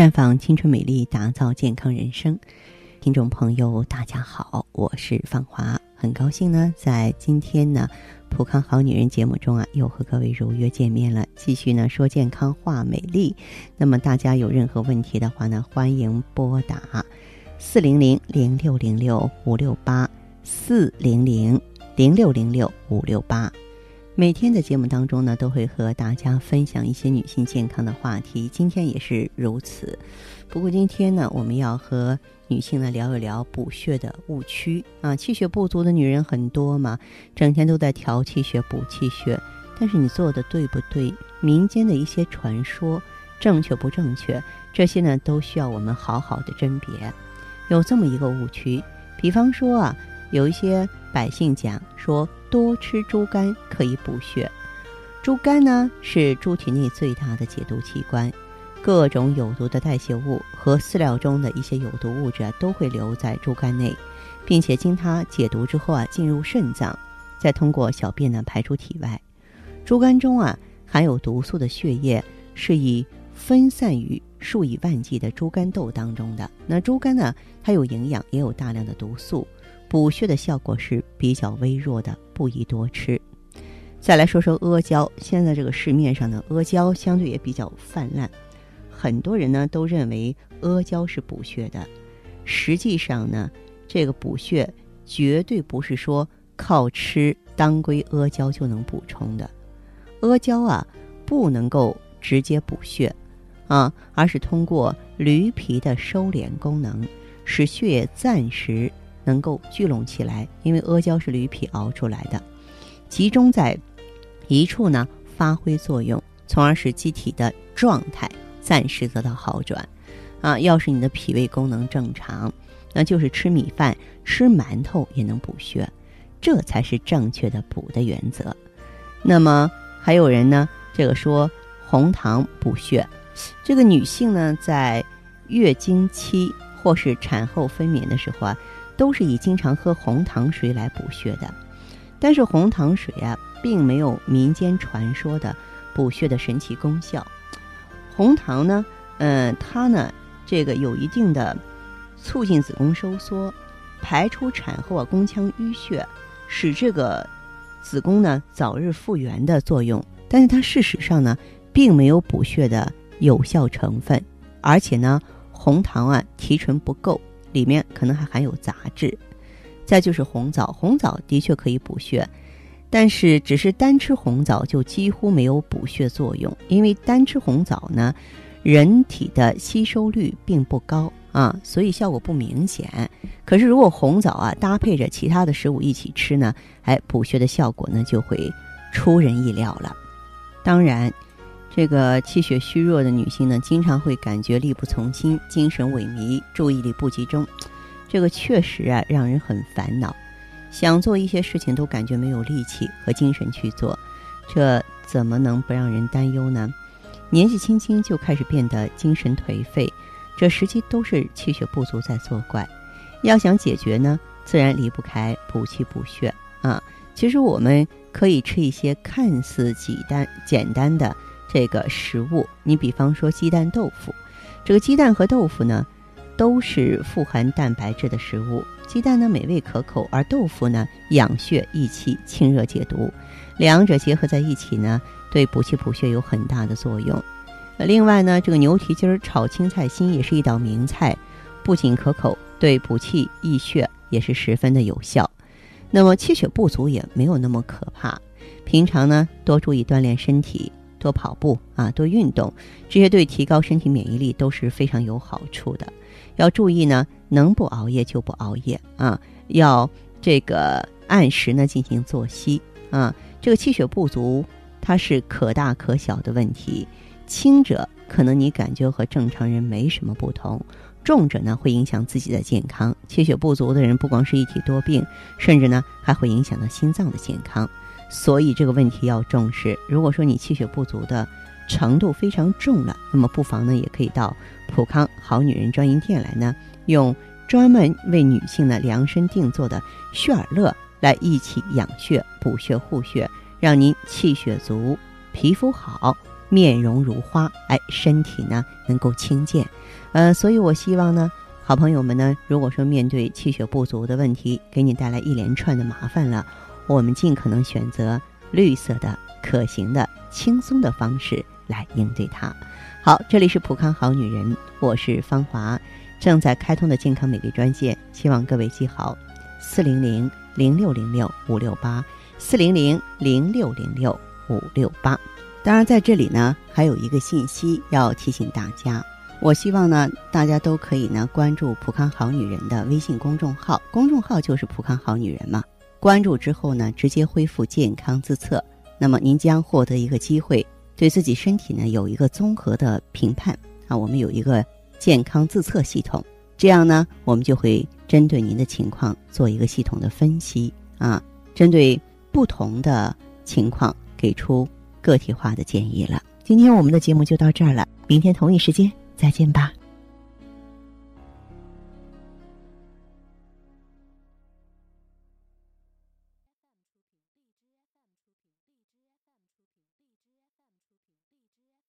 绽放青春美丽，打造健康人生。听众朋友，大家好，我是芳华，很高兴呢，在今天呢《普康好女人》节目中啊，又和各位如约见面了，继续呢说健康话美丽。那么大家有任何问题的话呢，欢迎拨打四零零零六零六五六八四零零零六零六五六八。每天的节目当中呢，都会和大家分享一些女性健康的话题。今天也是如此。不过今天呢，我们要和女性呢聊一聊补血的误区啊。气血不足的女人很多嘛，整天都在调气血、补气血，但是你做的对不对？民间的一些传说正确不正确？这些呢，都需要我们好好的甄别。有这么一个误区，比方说啊，有一些百姓讲说。多吃猪肝可以补血。猪肝呢是猪体内最大的解毒器官，各种有毒的代谢物和饲料中的一些有毒物质啊都会留在猪肝内，并且经它解毒之后啊进入肾脏，再通过小便呢排出体外。猪肝中啊含有毒素的血液是以分散于数以万计的猪肝豆当中的。那猪肝呢它有营养，也有大量的毒素。补血的效果是比较微弱的，不宜多吃。再来说说阿胶，现在这个市面上的阿胶相对也比较泛滥，很多人呢都认为阿胶是补血的。实际上呢，这个补血绝对不是说靠吃当归阿胶就能补充的。阿胶啊，不能够直接补血啊，而是通过驴皮的收敛功能，使血液暂时。能够聚拢起来，因为阿胶是驴皮熬出来的，集中在一处呢，发挥作用，从而使机体的状态暂时得到好转。啊，要是你的脾胃功能正常，那就是吃米饭、吃馒头也能补血，这才是正确的补的原则。那么还有人呢，这个说红糖补血，这个女性呢，在月经期或是产后分娩的时候啊。都是以经常喝红糖水来补血的，但是红糖水啊，并没有民间传说的补血的神奇功效。红糖呢，嗯，它呢，这个有一定的促进子宫收缩、排出产后啊宫腔淤血，使这个子宫呢早日复原的作用。但是它事实上呢，并没有补血的有效成分，而且呢，红糖啊提纯不够。里面可能还含有杂质，再就是红枣，红枣的确可以补血，但是只是单吃红枣就几乎没有补血作用，因为单吃红枣呢，人体的吸收率并不高啊，所以效果不明显。可是如果红枣啊搭配着其他的食物一起吃呢，哎，补血的效果呢就会出人意料了。当然。这个气血虚弱的女性呢，经常会感觉力不从心、精神萎靡、注意力不集中，这个确实啊让人很烦恼，想做一些事情都感觉没有力气和精神去做，这怎么能不让人担忧呢？年纪轻轻就开始变得精神颓废，这实际都是气血不足在作怪。要想解决呢，自然离不开补气补血啊。其实我们可以吃一些看似简单简单的。这个食物，你比方说鸡蛋豆腐，这个鸡蛋和豆腐呢，都是富含蛋白质的食物。鸡蛋呢美味可口，而豆腐呢养血益气、清热解毒，两者结合在一起呢，对补气补血有很大的作用。另外呢，这个牛蹄筋炒青菜心也是一道名菜，不仅可口，对补气益血也是十分的有效。那么气血不足也没有那么可怕，平常呢多注意锻炼身体。多跑步啊，多运动，这些对提高身体免疫力都是非常有好处的。要注意呢，能不熬夜就不熬夜啊，要这个按时呢进行作息啊。这个气血不足，它是可大可小的问题，轻者可能你感觉和正常人没什么不同，重者呢会影响自己的健康。气血不足的人不光是一体多病，甚至呢还会影响到心脏的健康。所以这个问题要重视。如果说你气血不足的程度非常重了，那么不妨呢，也可以到普康好女人专营店来呢，用专门为女性呢量身定做的血尔乐来一起养血、补血、护血，让您气血足、皮肤好、面容如花，哎，身体呢能够清健。呃，所以我希望呢，好朋友们呢，如果说面对气血不足的问题，给你带来一连串的麻烦了，我们尽可能选择绿色的、可行的、轻松的方式来应对它。好，这里是普康好女人，我是芳华，正在开通的健康美丽专线，希望各位记好：四零零零六零六五六八，四零零零六零六五六八。当然，在这里呢，还有一个信息要提醒大家。我希望呢，大家都可以呢关注“普康好女人”的微信公众号，公众号就是“普康好女人”嘛。关注之后呢，直接恢复健康自测，那么您将获得一个机会，对自己身体呢有一个综合的评判啊。我们有一个健康自测系统，这样呢，我们就会针对您的情况做一个系统的分析啊，针对不同的情况给出个体化的建议了。今天我们的节目就到这儿了，明天同一时间。再见吧。